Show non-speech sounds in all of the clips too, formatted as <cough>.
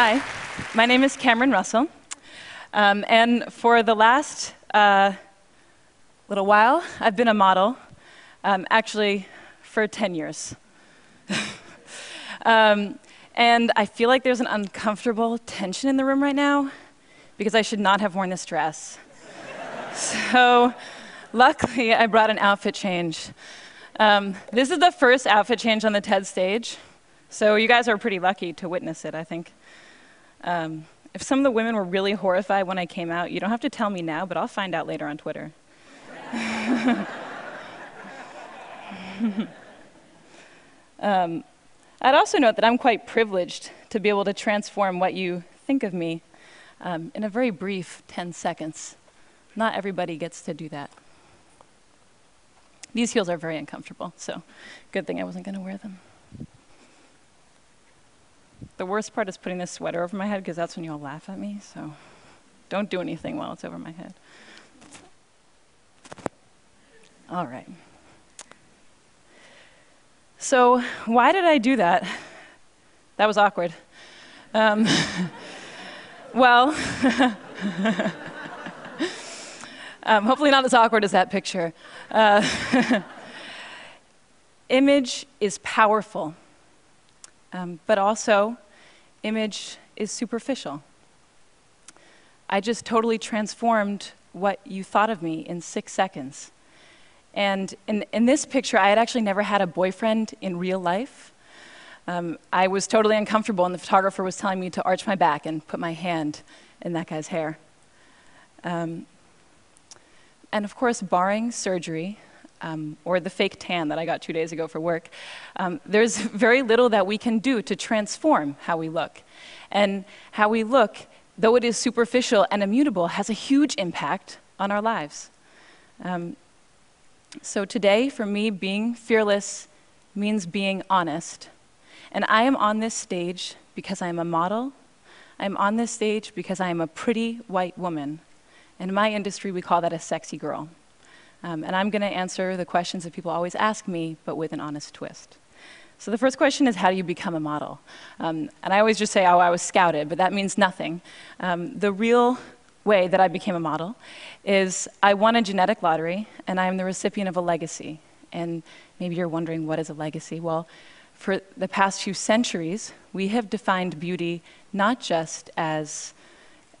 Hi, my name is Cameron Russell. Um, and for the last uh, little while, I've been a model, um, actually, for 10 years. <laughs> um, and I feel like there's an uncomfortable tension in the room right now because I should not have worn this dress. <laughs> so, luckily, I brought an outfit change. Um, this is the first outfit change on the TED stage, so you guys are pretty lucky to witness it, I think. Um, if some of the women were really horrified when I came out, you don't have to tell me now, but I'll find out later on Twitter. <laughs> um, I'd also note that I'm quite privileged to be able to transform what you think of me um, in a very brief 10 seconds. Not everybody gets to do that. These heels are very uncomfortable, so good thing I wasn't going to wear them. The worst part is putting this sweater over my head because that's when you all laugh at me, so don't do anything while it's over my head. All right. So, why did I do that? That was awkward. Um, <laughs> well, <laughs> um, hopefully not as awkward as that picture. Uh, <laughs> image is powerful, um, but also, image is superficial. I just totally transformed what you thought of me in six seconds. And in, in this picture, I had actually never had a boyfriend in real life. Um, I was totally uncomfortable, and the photographer was telling me to arch my back and put my hand in that guy's hair. Um, and of course, barring surgery um, or the fake tan that I got two days ago for work, um, there's <laughs> very little that we can do to transform how we look. And how we look, though it is superficial and immutable, has a huge impact on our lives. Um, so today, for me, being fearless means being honest. And I am on this stage because I am a model. I'm on this stage because I am a pretty white woman. In my industry, we call that a sexy girl. Um, and I'm going to answer the questions that people always ask me, but with an honest twist. So the first question is, how do you become a model? Um, and I always just say, oh, I was scouted, but that means nothing. Um, the real way that I became a model is I won a genetic lottery and I am the recipient of a legacy. And maybe you're wondering, what is a legacy? Well, for the past few centuries, we have defined beauty not just as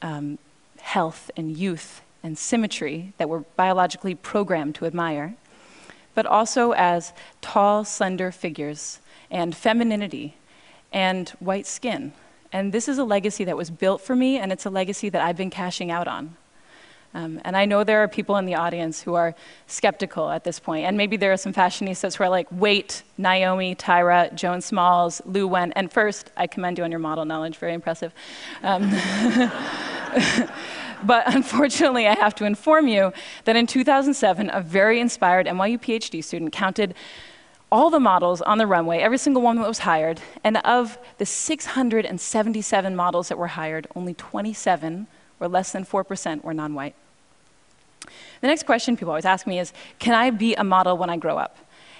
um, health and youth and symmetry that we're biologically programmed to admire, but also as tall, slender figures and femininity and white skin and this is a legacy that was built for me, and it's a legacy that I've been cashing out on. Um, and I know there are people in the audience who are skeptical at this point, and maybe there are some fashionistas who are like, wait, Naomi, Tyra, Joan Smalls, Liu Wen, and first, I commend you on your model knowledge, very impressive. Um, <laughs> but <laughs> unfortunately, I have to inform you that in 2007, a very inspired NYU PhD student counted all the models on the runway, every single one that was hired, and of the 677 models that were hired, only 27, or less than 4%, were non white. The next question people always ask me is Can I be a model when I grow up?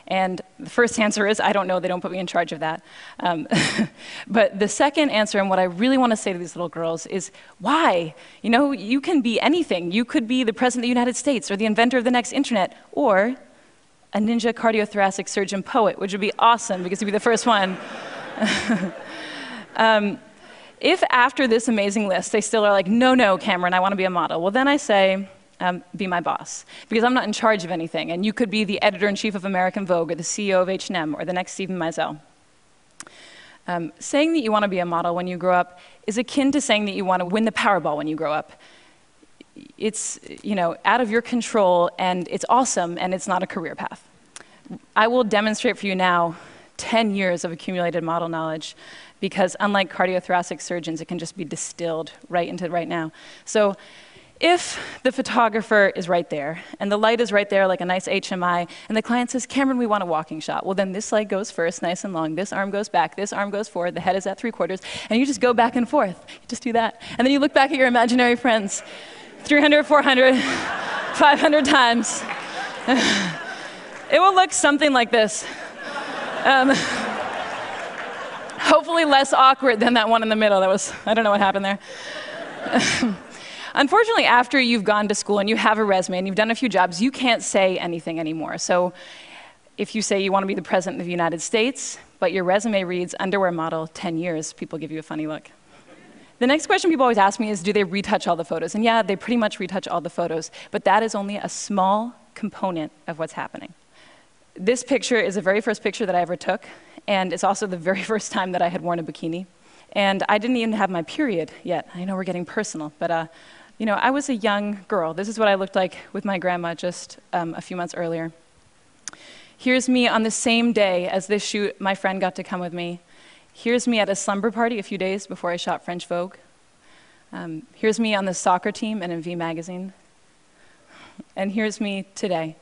And the first answer is I don't know, they don't put me in charge of that. Um, <laughs> but the second answer, and what I really want to say to these little girls, is why? You know, you can be anything. You could be the President of the United States, or the inventor of the next internet, or a ninja cardiothoracic surgeon poet, which would be awesome because you'd be the first one. <laughs> um, if after this amazing list they still are like, no, no, Cameron, I want to be a model, well, then I say, um, be my boss because I'm not in charge of anything, and you could be the editor in chief of American Vogue or the CEO of H&M or the next Steven Meisel. Um, saying that you want to be a model when you grow up is akin to saying that you want to win the Powerball when you grow up it's you know out of your control and it's awesome and it's not a career path. I will demonstrate for you now 10 years of accumulated model knowledge because unlike cardiothoracic surgeons, it can just be distilled right into right now. So if the photographer is right there and the light is right there like a nice HMI and the client says, Cameron, we want a walking shot. Well, then this leg goes first, nice and long. This arm goes back. This arm goes forward. The head is at three quarters. And you just go back and forth. You just do that. And then you look back at your imaginary friends 300, 400, <laughs> 500 times. <sighs> it will look something like this. Um, <laughs> hopefully less awkward than that one in the middle. That was, I don't know what happened there. <laughs> Unfortunately, after you've gone to school and you have a resume and you've done a few jobs, you can't say anything anymore. So if you say you want to be the president of the United States, but your resume reads underwear model 10 years, people give you a funny look. The next question people always ask me is do they retouch all the photos? And yeah, they pretty much retouch all the photos, but that is only a small component of what's happening. This picture is the very first picture that I ever took, and it's also the very <laughs> first time that I had worn a bikini. And I didn't even have my period yet. I know we're getting personal, but uh, you know, I was a young girl. This is what I looked like with my grandma just um, a few months earlier. Here's me on the same day as this shoot, my friend got to come with me. Here's me at a slumber party a few days before I shot French Vogue. Um, here's me on the soccer team and in V Magazine. And here's me today.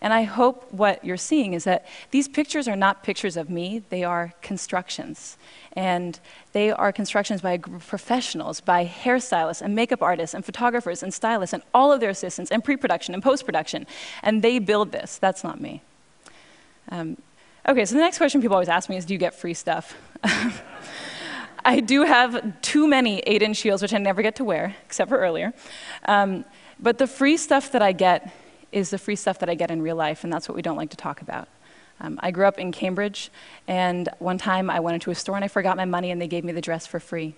And I hope what you're seeing is that these pictures are not pictures of me, they are constructions. And they are constructions by a group of professionals, by hairstylists and makeup artists and photographers and stylists and all of their assistants and pre production and post production. And they build this. That's not me. Um, okay, so the next question people always ask me is Do you get free stuff? <laughs> I do have too many 8 inch heels, which I never get to wear, except for earlier. Um, but the free stuff that I get is the free stuff that I get in real life, and that's what we don't like to talk about. Um, I grew up in Cambridge, and one time I went into a store and I forgot my money, and they gave me the dress for free.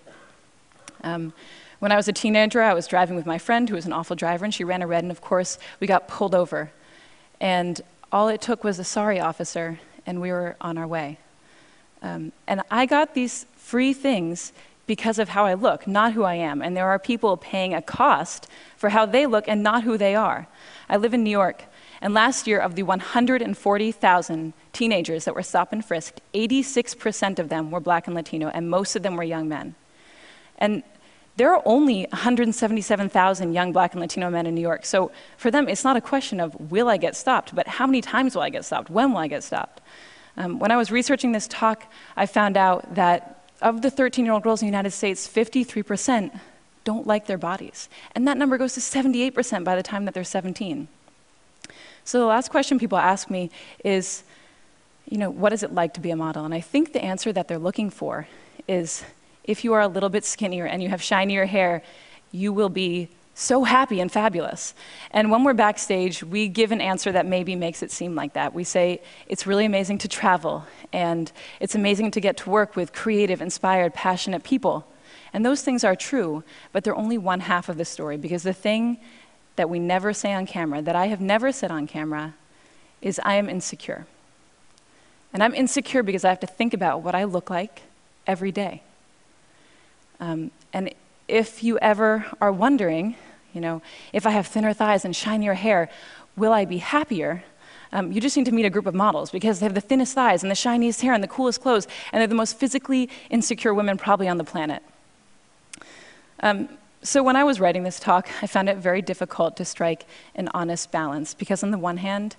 Um, when I was a teenager, I was driving with my friend who was an awful driver, and she ran a red, and of course, we got pulled over. And all it took was a sorry officer, and we were on our way. Um, and I got these free things because of how I look, not who I am. And there are people paying a cost for how they look and not who they are. I live in New York, and last year, of the 140,000 teenagers that were stopped and frisked, 86% of them were black and Latino, and most of them were young men. And there are only 177,000 young black and Latino men in New York. So for them, it's not a question of will I get stopped, but how many times will I get stopped? When will I get stopped? Um, when I was researching this talk, I found out that of the 13 year old girls in the United States, 53% don't like their bodies. And that number goes to 78% by the time that they're 17. So the last question people ask me is, you know, what is it like to be a model? And I think the answer that they're looking for is if you are a little bit skinnier and you have shinier hair, you will be so happy and fabulous. And when we're backstage, we give an answer that maybe makes it seem like that. We say, it's really amazing to travel, and it's amazing to get to work with creative, inspired, passionate people. And those things are true, but they're only one half of the story because the thing that we never say on camera, that I have never said on camera, is I am insecure. And I'm insecure because I have to think about what I look like every day. Um, and if you ever are wondering, you know, if I have thinner thighs and shinier hair, will I be happier? Um, you just need to meet a group of models because they have the thinnest thighs and the shiniest hair and the coolest clothes, and they're the most physically insecure women probably on the planet. Um, so when I was writing this talk, I found it very difficult to strike an honest balance because, on the one hand,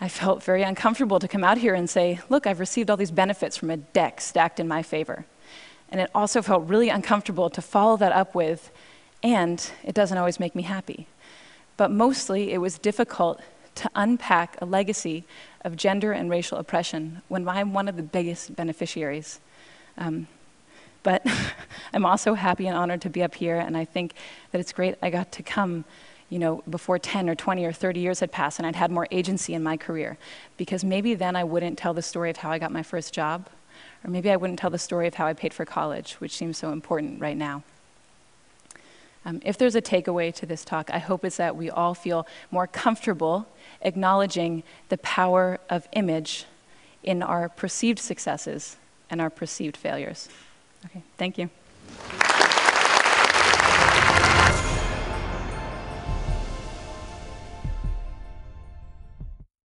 I felt very uncomfortable to come out here and say, look, I've received all these benefits from a deck stacked in my favor. And it also felt really uncomfortable to follow that up with, and it doesn't always make me happy. But mostly, it was difficult to unpack a legacy of gender and racial oppression when I'm one of the biggest beneficiaries. Um, but <laughs> I'm also happy and honored to be up here, and I think that it's great I got to come you know, before 10 or 20 or 30 years had passed and I'd had more agency in my career. Because maybe then I wouldn't tell the story of how I got my first job or maybe I wouldn't tell the story of how I paid for college, which seems so important right now. Um, if there's a takeaway to this talk, I hope it's that we all feel more comfortable acknowledging the power of image in our perceived successes and our perceived failures. Okay, thank you.